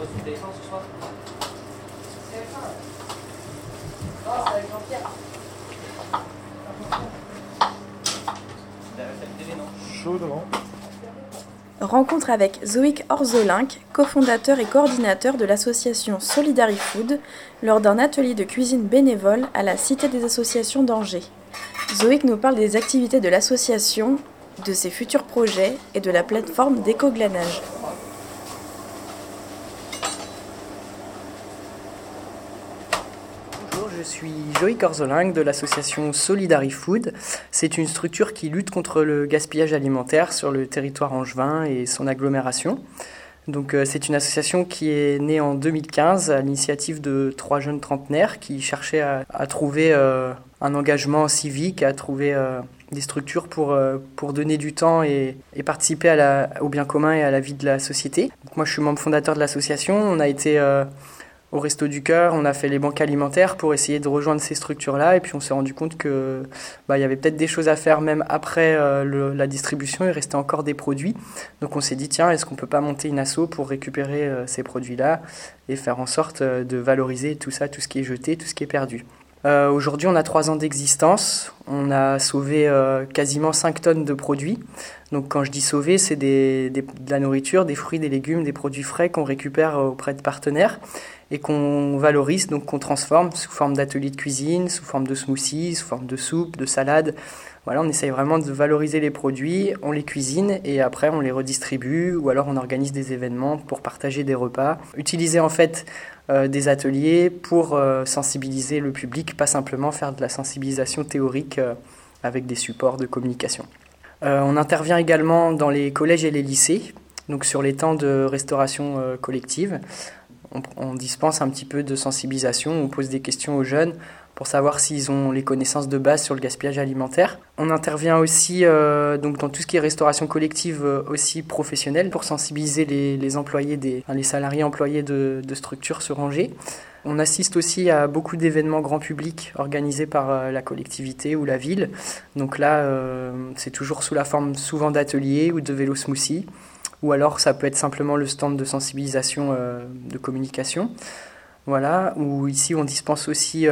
pose ton téléphone ce soir Non, c'est avec Jean-Pierre. Derrière ta télé, non Chaud devant. Rencontre avec Zoïc Orzolinck, cofondateur et coordinateur de l'association Solidarifood, lors d'un atelier de cuisine bénévole à la Cité des associations d'Angers. Zoïc nous parle des activités de l'association, de ses futurs projets et de la plateforme d'éco-glanage. Je suis Joey Corzolingue de l'association Solidarifood. C'est une structure qui lutte contre le gaspillage alimentaire sur le territoire angevin et son agglomération. Donc, euh, c'est une association qui est née en 2015 à l'initiative de trois jeunes trentenaires qui cherchaient à, trouver euh, un engagement civique, à trouver euh, des structures pour, pour donner du temps et, participer au bien commun et à la vie de la société. Moi, je suis membre fondateur de l'association. On a été au Resto du Cœur, on a fait les banques alimentaires pour essayer de rejoindre ces structures-là. Et puis on s'est rendu compte que bah, il y avait peut-être des choses à faire même après euh, la distribution. Il restait encore des produits. Donc on s'est dit tiens, est-ce qu'on peut pas monter une asso pour récupérer euh, ces produits-là et faire en sorte euh, de valoriser tout ça, tout ce qui est jeté, tout ce qui est perdu? Aujourd'hui, on a trois ans d'existence. On a sauvé euh, quasiment 5 tonnes de produits. Donc, quand je dis sauver, c'est de la nourriture, des fruits, des légumes, des produits frais qu'on récupère euh, auprès de partenaires et qu'on valorise, donc qu'on transforme sous forme d'ateliers de cuisine, sous forme de smoothies, sous forme de soupe, de salade. Voilà, on essaye vraiment de valoriser les produits, on les cuisine et après on les redistribue ou alors on organise des événements pour partager des repas. Utiliser en fait euh, des ateliers pour sensibiliser le public, pas simplement faire de la sensibilisation théorique avec des supports de communication. Euh, on intervient également dans les collèges et les lycées, donc sur les temps de restauration euh, collective. On, dispense un petit peu de sensibilisation, on pose des questions aux jeunes pour savoir s'ils ont les connaissances de base sur le gaspillage alimentaire. On intervient aussi euh, donc dans tout ce qui est restauration collective euh, aussi professionnelle pour sensibiliser les, employés des, les salariés employés de, de structures sur Angers. On assiste aussi à beaucoup d'événements grand public organisés par euh, la collectivité ou la ville. Donc là, euh, c'est toujours sous la forme souvent d'ateliers ou de vélo smoothie. Ou alors ça peut être simplement le stand de sensibilisation euh, de communication. Voilà, ou ici on dispense aussi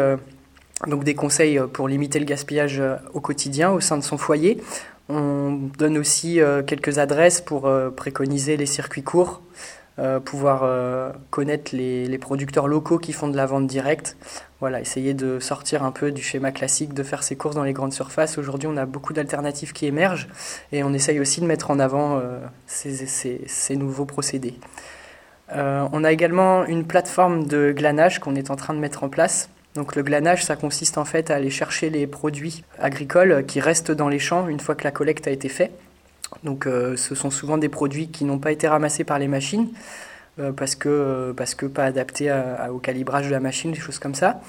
donc des conseils pour limiter le gaspillage au quotidien au sein de son foyer. On donne aussi quelques adresses pour préconiser les circuits courts, euh, pouvoir euh, connaître les, producteurs locaux qui font de la vente directe. Voilà, essayer de sortir un peu du schéma classique de faire ses courses dans les grandes surfaces. Aujourd'hui, on a beaucoup d'alternatives qui émergent et on essaye aussi de mettre en avant euh, ces, ces- nouveaux procédés. On a également une plateforme de glanage qu'on est en train de mettre en place. Donc le glanage, ça consiste en fait à aller chercher les produits agricoles qui restent dans les champs une fois que la collecte a été faite. Donc euh, ce sont souvent des produits qui n'ont pas été ramassés par les machines euh, parce, que, euh, parce que pas adaptés au calibrage de la machine, des choses comme ça.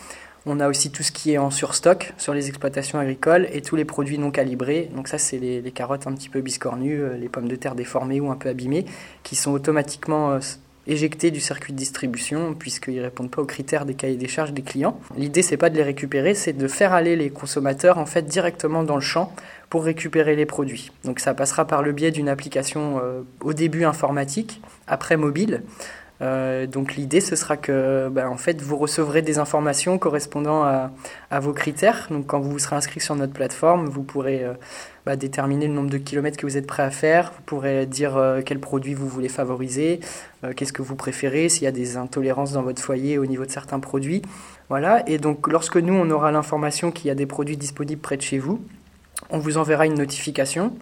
On a aussi tout ce qui est en surstock sur les exploitations agricoles et tous les produits non calibrés. Donc ça, c'est les, carottes un petit peu biscornues, les pommes de terre déformées ou un peu abîmées, qui sont automatiquement éjectés du circuit de distribution puisqu'ils ne répondent pas aux critères des cahiers des charges des clients. L'idée, c'est pas de les récupérer, c'est de faire aller les consommateurs en fait directement dans le champ pour récupérer les produits. Donc ça passera par le biais d'une application euh, au début informatique, après mobile. Euh, donc l'idée, ce sera que ben, en fait, vous recevrez des informations correspondant à, vos critères. Donc quand vous serez inscrit sur notre plateforme, vous pourrez euh, bah, déterminer le nombre de kilomètres que vous êtes prêt à faire. Vous pourrez dire euh, quel produit vous voulez favoriser, euh, qu'est-ce que vous préférez, s'il y a des intolérances dans votre foyer au niveau de certains produits. Voilà. Et donc lorsque nous, on aura l'information qu'il y a des produits disponibles près de chez vous, on vous enverra une notification.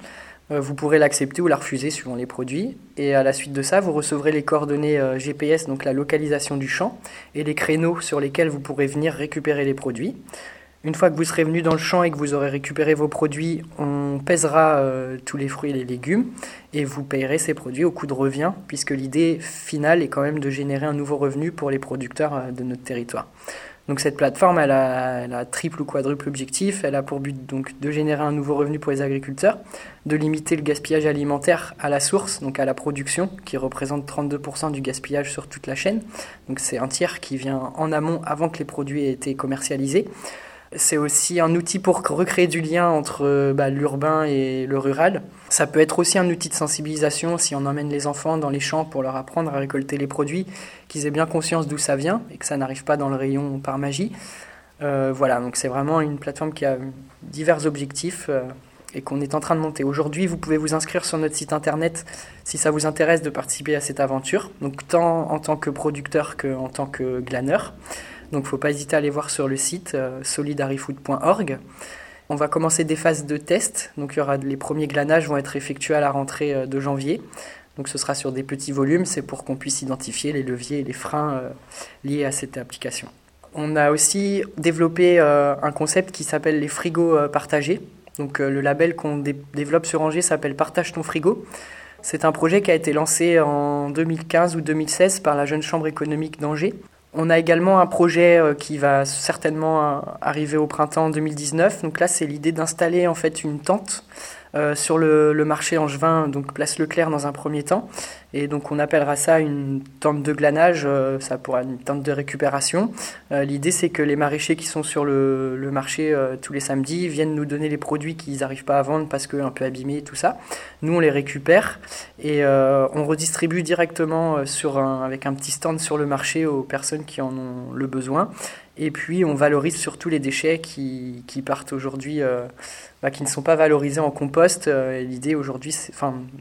Euh, Vous pourrez l'accepter ou la refuser suivant les produits. Et à la suite de ça, vous recevrez les coordonnées euh, GPS, donc la localisation du champ, et les créneaux sur lesquels vous pourrez venir récupérer les produits. Une fois que vous serez venu dans le champ et que vous aurez récupéré vos produits, on pèsera euh, tous les fruits et les légumes et vous payerez ces produits au coût de revient, puisque l'idée finale est quand même de générer un nouveau revenu pour les producteurs de notre territoire. Donc cette plateforme, a, elle triple ou quadruple objectif. Elle a pour but donc de générer un nouveau revenu pour les agriculteurs, de limiter le gaspillage alimentaire à la source, donc à la production, qui représente 32% du gaspillage sur toute la chaîne. Donc c'est un tiers qui vient en amont avant que les produits aient été commercialisés. C'est aussi un outil pour recréer du lien entre bah, l'urbain et le rural. Ça peut être aussi un outil de sensibilisation si on emmène les enfants dans les champs pour leur apprendre à récolter les produits, qu'ils aient bien conscience d'où ça vient et que ça n'arrive pas dans le rayon par magie. Euh, voilà, donc c'est vraiment une plateforme qui a divers objectifs euh, et qu'on est en train de monter. Aujourd'hui, vous pouvez vous inscrire sur notre site internet si ça vous intéresse de participer à cette aventure, donc tant en tant que producteur qu'en tant que glaneur. Donc il ne faut pas hésiter à aller voir sur le site euh, solidarifood.org. On va commencer des phases de test. Donc il les premiers glanages vont être effectués à la rentrée euh, de janvier. Donc ce sera sur des petits volumes, c'est pour qu'on puisse identifier les leviers et les freins euh, liés à cette application. On a aussi développé un concept qui s'appelle les frigos partagés. Donc le label qu'on développe sur Angers s'appelle Partage ton frigo. C'est un projet qui a été lancé en 2015 ou 2016 par la Jeune Chambre économique d'Angers. On a également un projet euh, qui va certainement euh, arriver au printemps 2019. Donc là, c'est l'idée d'installer en fait une tente euh, sur le, marché angevin, donc place Leclerc dans un premier temps. Et donc on appellera ça une tente de glanage, euh, ça pourra une tente de récupération. Euh, l'idée c'est que les maraîchers qui sont sur le, marché tous les samedis viennent nous donner les produits qu'ils n'arrivent pas à vendre parce qu'un peu abîmés et tout ça. Nous on les récupère et on redistribue directement sur avec un petit stand sur le marché aux personnes qui en ont le besoin. Et puis on valorise surtout les déchets qui, qui partent aujourd'hui, euh, bah, qui ne sont pas valorisés en compost. Euh, l'idée aujourd'hui,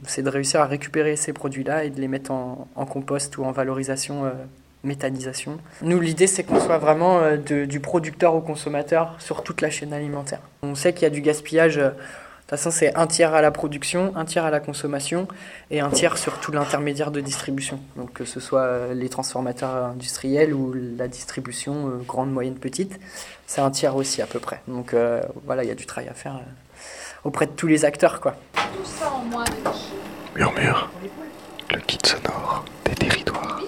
c'est de réussir à récupérer ces produits-là et de les mettre en, en compost ou en valorisation, euh, méthanisation. Nous, l'idée, c'est qu'on soit vraiment du producteur au consommateur sur toute la chaîne alimentaire. On sait qu'il y a du gaspillage de toute façon, c'est un tiers à la production, un tiers à la consommation et un tiers sur tout l'intermédiaire de distribution. Donc que ce soit euh, les transformateurs industriels ou la distribution euh, grande, moyenne, petite, c'est un tiers aussi à peu près. Donc euh, voilà, il y a du travail à faire auprès de tous les acteurs. quoi. Murmure, le kit sonore des territoires.